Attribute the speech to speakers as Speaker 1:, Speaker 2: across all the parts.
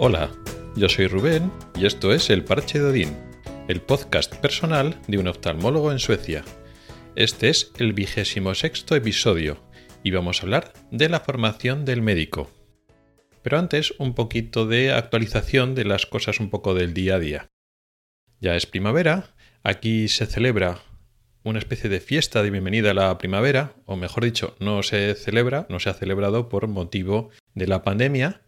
Speaker 1: Hola, yo soy Rubén y esto es El Parche de Odín, el podcast personal de un oftalmólogo en Suecia. Este es el vigésimo sexto episodio y vamos a hablar de la formación del médico. Pero antes un poquito de actualización de las cosas un poco del día a día. Ya es primavera, aquí se celebra una especie de fiesta de bienvenida a la primavera, o mejor dicho, no se celebra, no se ha celebrado por motivo de la pandemia,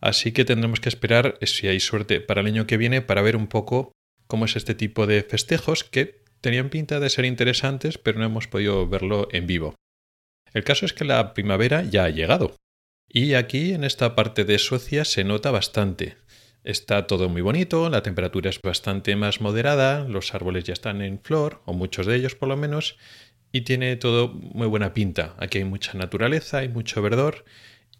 Speaker 1: así que tendremos que esperar, si hay suerte, para el año que viene para ver un poco cómo es este tipo de festejos que tenían pinta de ser interesantes, pero no hemos podido verlo en vivo. El caso es que la primavera ya ha llegado. Y aquí en esta parte de Suecia se nota bastante. Está todo muy bonito, la temperatura es bastante más moderada, los árboles ya están en flor, o muchos de ellos por lo menos, y tiene todo muy buena pinta. Aquí hay mucha naturaleza, hay mucho verdor,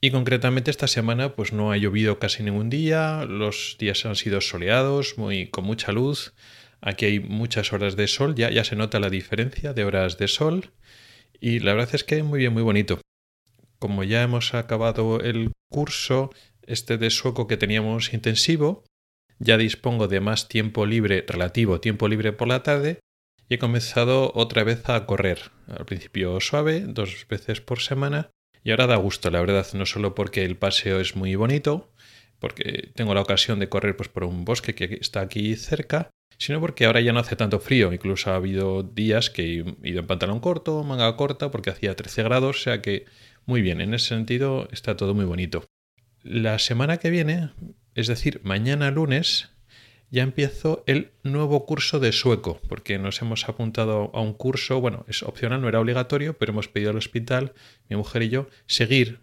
Speaker 1: y concretamente esta semana pues no ha llovido casi ningún día, los días han sido soleados, muy, con mucha luz, aquí hay muchas horas de sol, ya, ya se nota la diferencia de horas de sol, y la verdad es que muy bien, muy bonito. Como ya hemos acabado el curso, este de sueco que teníamos intensivo, ya dispongo de más tiempo libre, relativo tiempo libre por la tarde, y he comenzado otra vez a correr. Al principio suave, dos veces por semana, y ahora da gusto, la verdad, no solo porque el paseo es muy bonito, porque tengo la ocasión de correr pues, por un bosque que está aquí cerca, sino porque ahora ya no hace tanto frío. Incluso ha habido días que he ido en pantalón corto, manga corta, porque hacía 13 grados, o sea que muy bien, en ese sentido está todo muy bonito. La semana que viene, es decir, mañana lunes, ya empiezo el nuevo curso de sueco, porque nos hemos apuntado a un curso, bueno, es opcional, no era obligatorio, pero hemos pedido al hospital, mi mujer y yo, seguir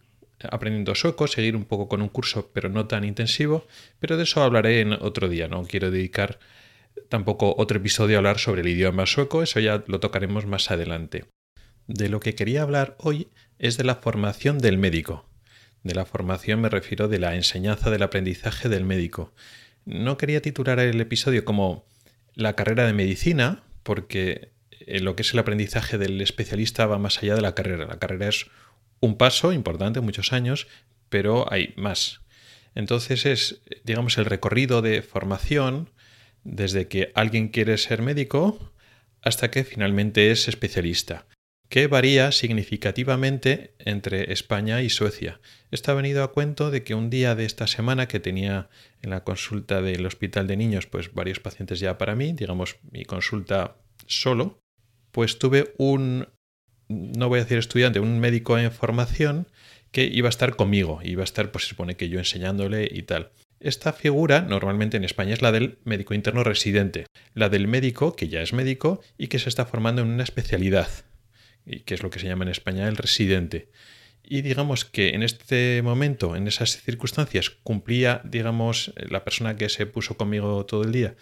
Speaker 1: aprendiendo sueco, seguir un poco con un curso, pero no tan intensivo, pero de eso hablaré en otro día, no quiero dedicar tampoco otro episodio a hablar sobre el idioma sueco, eso ya lo tocaremos más adelante. De lo que quería hablar hoy es de la formación del médico. De la formación me refiero de la enseñanza del aprendizaje del médico. No quería titular el episodio como la carrera de medicina, porque eh, lo que es el aprendizaje del especialista va más allá de la carrera. La carrera es un paso importante, muchos años, pero hay más. Entonces es, digamos, el recorrido de formación desde que alguien quiere ser médico hasta que finalmente es especialista que varía significativamente entre España y Suecia. Esto ha venido a cuento de que un día de esta semana que tenía en la consulta del hospital de niños pues varios pacientes ya para mí, digamos mi consulta solo, pues tuve un, no voy a decir estudiante, un médico en formación que iba a estar conmigo, iba a estar pues se supone que yo enseñándole y tal. Esta figura normalmente en España es la del médico interno residente, la del médico que ya es médico y que se está formando en una especialidad y que es lo que se llama en España el residente. Y digamos que en este momento, en esas circunstancias, cumplía, digamos, la persona que se puso conmigo todo el día,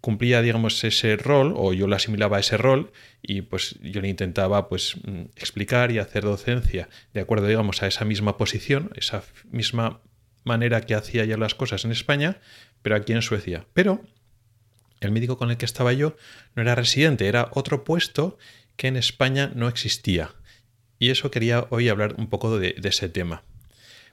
Speaker 1: cumplía, digamos, ese rol, o yo lo asimilaba a ese rol, y pues yo le intentaba, pues, mm, explicar y hacer docencia de acuerdo, digamos, a esa misma posición, esa misma manera que hacía ya las cosas en España, pero aquí en Suecia. Pero el médico con el que estaba yo no era residente, era otro puesto que en España no existía. Y eso quería hoy hablar un poco de, ese tema.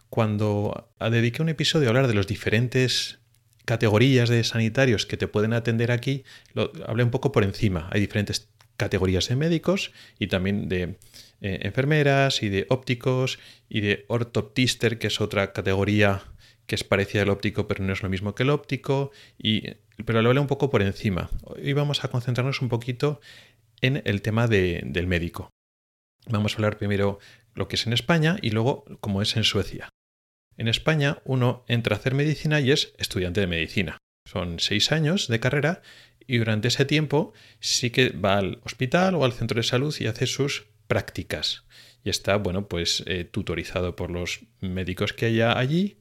Speaker 1: Cuando dediqué un episodio a hablar de las diferentes categorías de sanitarios que te pueden atender aquí, lo hablé un poco por encima. Hay diferentes categorías de médicos y también de eh, enfermeras y de ópticos y de ortoptister, que es otra categoría que es parecida al óptico pero no es lo mismo que el óptico, y, pero lo hablé un poco por encima. Hoy vamos a concentrarnos un poquito en el tema del médico. Vamos a hablar primero lo que es en España y luego cómo es en Suecia. En España uno entra a hacer medicina y es estudiante de medicina. Son seis años de carrera y durante ese tiempo sí que va al hospital o al centro de salud y hace sus prácticas. Y está, bueno, pues eh, tutorizado por los médicos que haya allí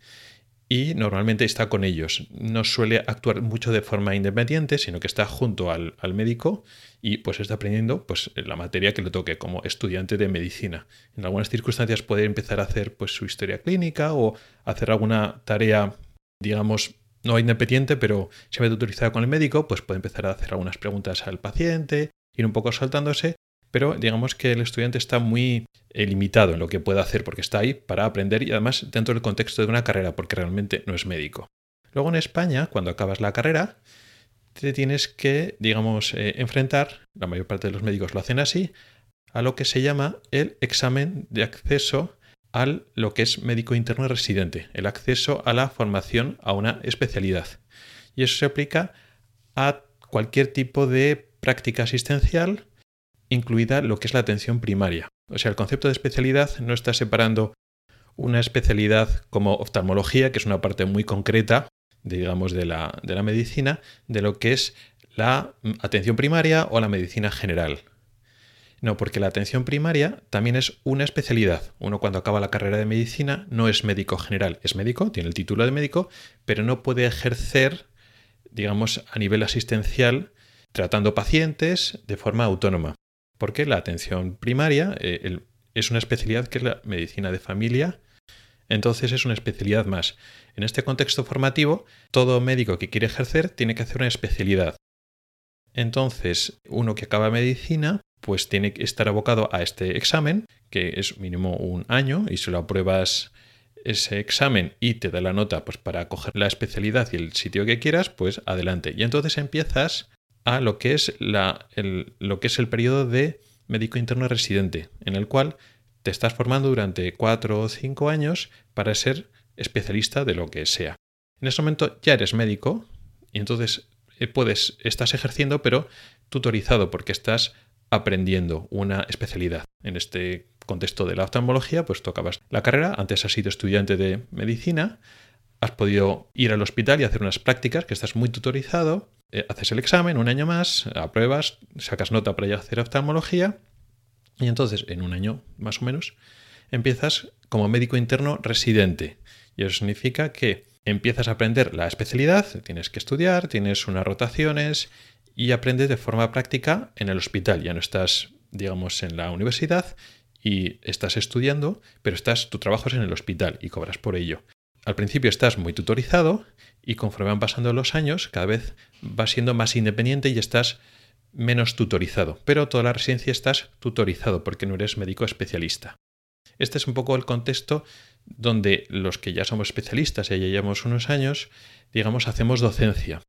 Speaker 1: y normalmente está con ellos. No suele actuar mucho de forma independiente, sino que está junto al, médico y pues está aprendiendo pues, la materia que le toque como estudiante de medicina. En algunas circunstancias puede empezar a hacer pues, su historia clínica o hacer alguna tarea, digamos, no independiente, pero siempre utilizada con el médico, pues puede empezar a hacer algunas preguntas al paciente, ir un poco saltándose pero digamos que el estudiante está muy eh, limitado en lo que puede hacer porque está ahí para aprender y además dentro del contexto de una carrera porque realmente no es médico. Luego en España, cuando acabas la carrera, te tienes que, digamos, eh, enfrentar, la mayor parte de los médicos lo hacen así, a lo que se llama el examen de acceso a lo que es médico interno residente, el acceso a la formación a una especialidad. Y eso se aplica a cualquier tipo de práctica asistencial, incluida lo que es la atención primaria. O sea, el concepto de especialidad no está separando una especialidad como oftalmología, que es una parte muy concreta, digamos, de la, de la medicina, de lo que es la atención primaria o la medicina general. No, porque la atención primaria también es una especialidad. Uno cuando acaba la carrera de medicina no es médico general, es médico, tiene el título de médico, pero no puede ejercer, digamos, a nivel asistencial tratando pacientes de forma autónoma. Porque la atención primaria eh, es una especialidad que es la medicina de familia, entonces es una especialidad más. En este contexto formativo, todo médico que quiere ejercer tiene que hacer una especialidad. Entonces, uno que acaba medicina pues tiene que estar abocado a este examen, que es mínimo un año, y si lo apruebas ese examen y te da la nota pues, para coger la especialidad y el sitio que quieras, pues adelante. Y entonces empiezas a lo que es, el, lo que es el periodo de médico interno residente, en el cual te estás formando durante cuatro o cinco años para ser especialista de lo que sea. En ese momento ya eres médico y entonces eh, puedes, estás ejerciendo, pero tutorizado porque estás aprendiendo una especialidad. En este contexto de la oftalmología, pues tú acabas la carrera, antes has sido estudiante de medicina, has podido ir al hospital y hacer unas prácticas que estás muy tutorizado, eh, haces el examen un año más, apruebas, sacas nota para ir a hacer oftalmología y entonces en un año más o menos empiezas como médico interno residente. Y eso significa que empiezas a aprender la especialidad, tienes que estudiar, tienes unas rotaciones y aprendes de forma práctica en el hospital. Ya no estás, digamos, en la universidad y estás estudiando, pero estás, tu trabajo es en el hospital y cobras por ello. Al principio estás muy tutorizado y conforme van pasando los años, cada vez vas siendo más independiente y estás menos tutorizado. Pero toda la residencia estás tutorizado porque no eres médico especialista. Este es un poco el contexto donde los que ya somos especialistas y ya llevamos unos años, digamos, hacemos docencia.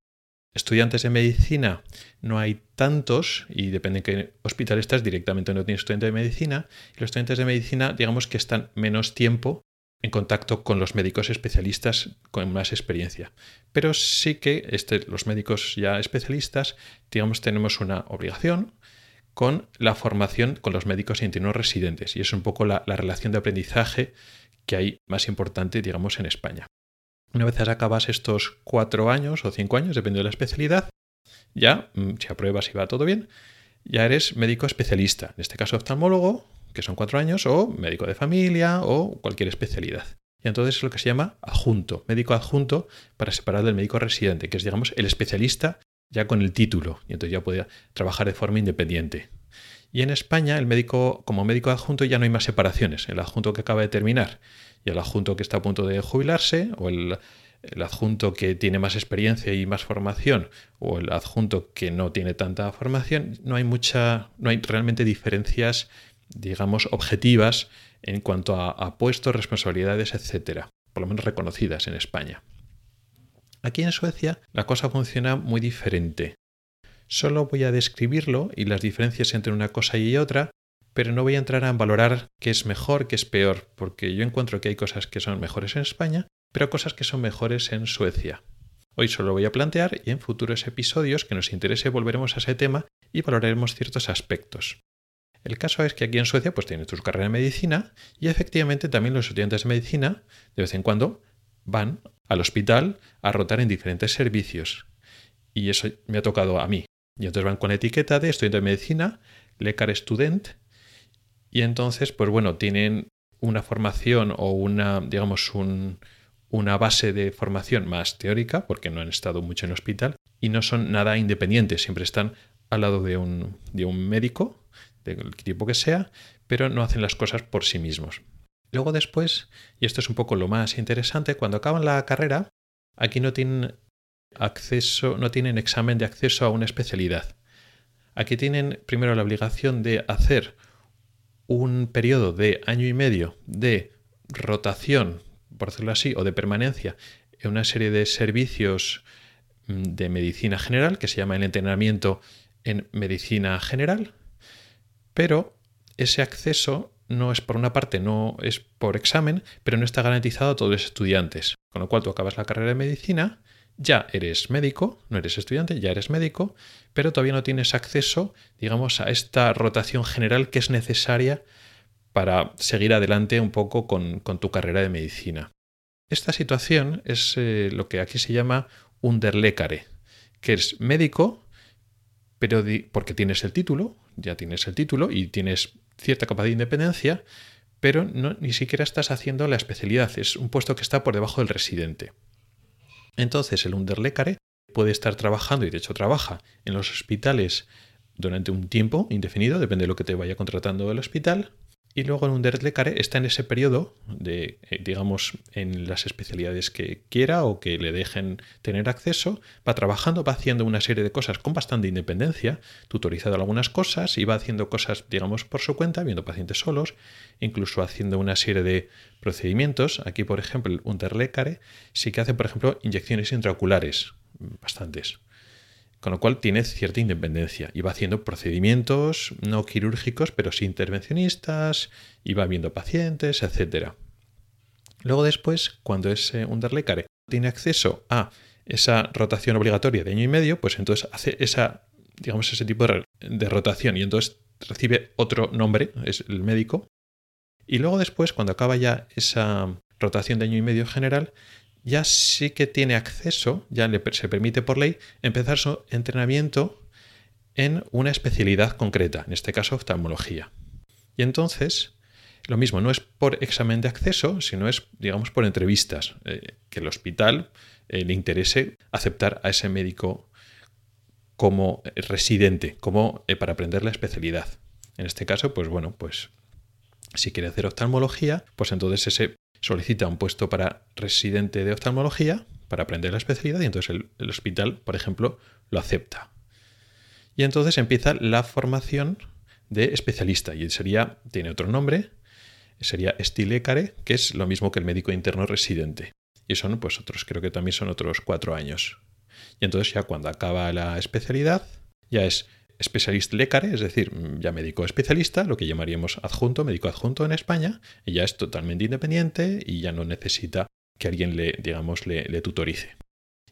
Speaker 1: Estudiantes de medicina no hay tantos y depende en qué hospital estás, directamente no tienes estudiante de medicina. Y los estudiantes de medicina, digamos que están menos tiempo en contacto con los médicos especialistas con más experiencia. Pero sí que este, los médicos ya especialistas, digamos, tenemos una obligación con la formación con los médicos internos residentes. Y es un poco la, la relación de aprendizaje que hay más importante, digamos, en España. Una vez acabas estos cuatro años o cinco años, dependiendo de la especialidad, ya, mm, si apruebas y va todo bien, ya eres médico especialista, en este caso oftalmólogo, que son cuatro años, o médico de familia o cualquier especialidad. Y entonces es lo que se llama adjunto, médico adjunto para separar del médico residente, que es, digamos, el especialista ya con el título, y entonces ya puede trabajar de forma independiente. Y en España, el médico, como médico adjunto, ya no hay más separaciones. El adjunto que acaba de terminar y el adjunto que está a punto de jubilarse, o el, adjunto que tiene más experiencia y más formación, o el adjunto que no tiene tanta formación, no hay mucha, no hay realmente diferencias, digamos, objetivas en cuanto a, a puestos, responsabilidades, etcétera, por lo menos reconocidas en España. Aquí en Suecia la cosa funciona muy diferente. Solo voy a describirlo y las diferencias entre una cosa y otra, pero no voy a entrar a valorar qué es mejor, qué es peor, porque yo encuentro que hay cosas que son mejores en España, pero cosas que son mejores en Suecia. Hoy solo voy a plantear y en futuros episodios que nos interese volveremos a ese tema y valoraremos ciertos aspectos. El caso es que aquí en Suecia pues tienes tu carrera de medicina y efectivamente también los estudiantes de medicina de vez en cuando van al hospital a rotar en diferentes servicios. Y eso me ha tocado a mí. Y entonces van con etiqueta de estudiante de medicina, Lecar Student, y entonces, pues bueno, tienen una formación o una, digamos, una base de formación más teórica, porque no han estado mucho en el hospital, y no son nada independientes, siempre están al lado de un, de un médico, del tipo que sea, pero no hacen las cosas por sí mismos. Luego después, y esto es un poco lo más interesante, cuando acaban la carrera, aquí no tienen acceso, no tienen examen de acceso a una especialidad. Aquí tienen primero la obligación de hacer un periodo de año y medio de rotación, por decirlo así, o de permanencia en una serie de servicios mm, de medicina general que se llama el entrenamiento en medicina general, pero ese acceso no es por una parte, no es por examen, pero no está garantizado a todos los estudiantes. Con lo cual tú acabas la carrera de medicina, ya eres médico, no eres estudiante, ya eres médico, pero todavía no tienes acceso, digamos, a esta rotación general que es necesaria para seguir adelante un poco con, tu carrera de medicina. Esta situación es eh, lo que aquí se llama underlecare, que es médico, pero porque tienes el título, ya tienes el título y tienes cierta capacidad de independencia, pero no, ni siquiera estás haciendo la especialidad, es un puesto que está por debajo del residente. Entonces el underlecare puede estar trabajando, y de hecho trabaja, en los hospitales durante un tiempo indefinido, depende de lo que te vaya contratando el hospital, y luego en un Derlecare está en ese periodo de, eh, digamos, en las especialidades que quiera o que le dejen tener acceso, va trabajando, va haciendo una serie de cosas con bastante independencia, tutorizado algunas cosas y va haciendo cosas, digamos, por su cuenta, viendo pacientes solos, incluso haciendo una serie de procedimientos. Aquí, por ejemplo, el Unterlecare sí que hace, por ejemplo, inyecciones intraoculares, bastantes con lo cual tiene cierta independencia y va haciendo procedimientos no quirúrgicos, pero sí intervencionistas, y va viendo pacientes, etc. Luego después, cuando es un underlecare tiene acceso a esa rotación obligatoria de año y medio, pues entonces hace esa, digamos, ese tipo de rotación y entonces recibe otro nombre, es el médico. Y luego después, cuando acaba ya esa rotación de año y medio general, ya sí que tiene acceso, ya se permite por ley, empezar su entrenamiento en una especialidad concreta, en este caso oftalmología. Y entonces, lo mismo, no es por examen de acceso, sino es, digamos, por entrevistas, eh, que el hospital eh, le interese aceptar a ese médico como residente, como eh, para aprender la especialidad. En este caso, pues bueno, pues si quiere hacer oftalmología, pues entonces ese solicita un puesto para residente de oftalmología para aprender la especialidad y entonces el, hospital, por ejemplo, lo acepta. Y entonces empieza la formación de especialista y sería, tiene otro nombre, sería estilecare, que es lo mismo que el médico interno residente. Y son pues otros, creo que también son otros cuatro años. Y entonces ya cuando acaba la especialidad, ya es especialista lecare, es decir, ya médico especialista, lo que llamaríamos adjunto, médico adjunto en España, y ya es totalmente independiente y ya no necesita que alguien le, digamos, le, tutorice.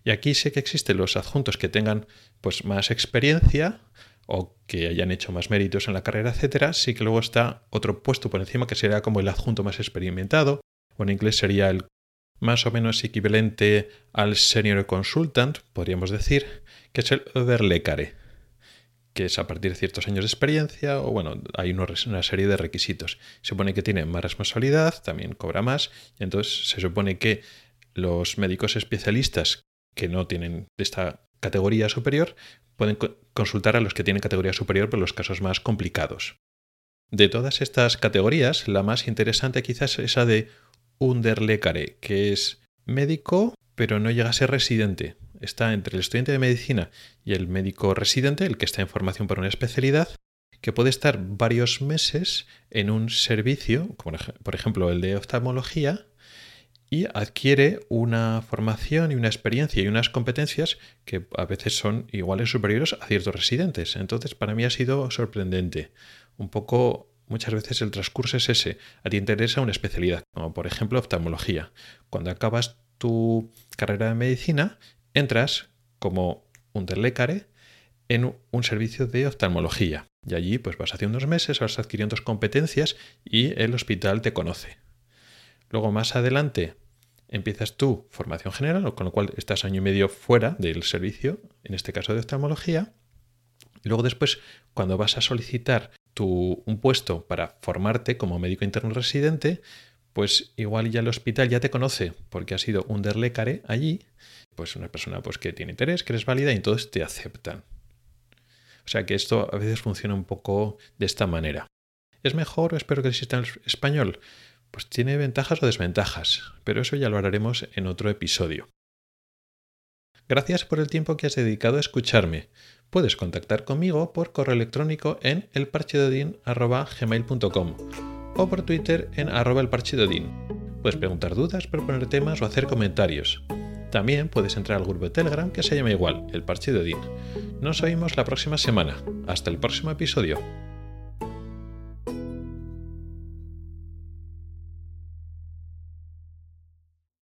Speaker 1: Y aquí sé que existen los adjuntos que tengan pues, más experiencia o que hayan hecho más méritos en la carrera, etcétera, sí que luego está otro puesto por encima que sería como el adjunto más experimentado, o en inglés sería el más o menos equivalente al senior consultant, podríamos decir, que es el overlecare que es a partir de ciertos años de experiencia, o bueno, hay una serie de requisitos. Se supone que tiene más responsabilidad, también cobra más, y entonces se supone que los médicos especialistas que no tienen esta categoría superior pueden consultar a los que tienen categoría superior por los casos más complicados. De todas estas categorías, la más interesante quizás es esa de Underlecare, que es médico pero no llega a ser residente está entre el estudiante de medicina y el médico residente, el que está en formación para una especialidad, que puede estar varios meses en un servicio, como por ejemplo el de oftalmología, y adquiere una formación y una experiencia y unas competencias que a veces son iguales o superiores a ciertos residentes. Entonces, para mí ha sido sorprendente. Un poco, muchas veces el transcurso es ese. A ti te interesa una especialidad, como por ejemplo oftalmología. Cuando acabas tu carrera de medicina, entras como un terlecare en un servicio de oftalmología. Y allí pues vas haciendo unos meses, vas adquiriendo competencias y el hospital te conoce. Luego más adelante empiezas tu formación general, con lo cual estás año y medio fuera del servicio, en este caso de oftalmología. Y luego después, cuando vas a solicitar tu, un puesto para formarte como médico interno residente, pues igual ya el hospital ya te conoce porque has sido un derlecare allí, pues una persona pues que tiene interés, que eres válida y entonces te aceptan. O sea que esto a veces funciona un poco de esta manera. ¿Es mejor espero que exista en español? Pues tiene ventajas o desventajas, pero eso ya lo haremos en otro episodio. Gracias por el tiempo que has dedicado a escucharme. Puedes contactar conmigo por correo electrónico en elparchedodin.gmail.com o por Twitter en arroba el Puedes preguntar dudas, proponer temas o hacer comentarios. También puedes entrar al grupo de Telegram que se llama igual, el Odín. Nos oímos la próxima semana. Hasta el próximo episodio.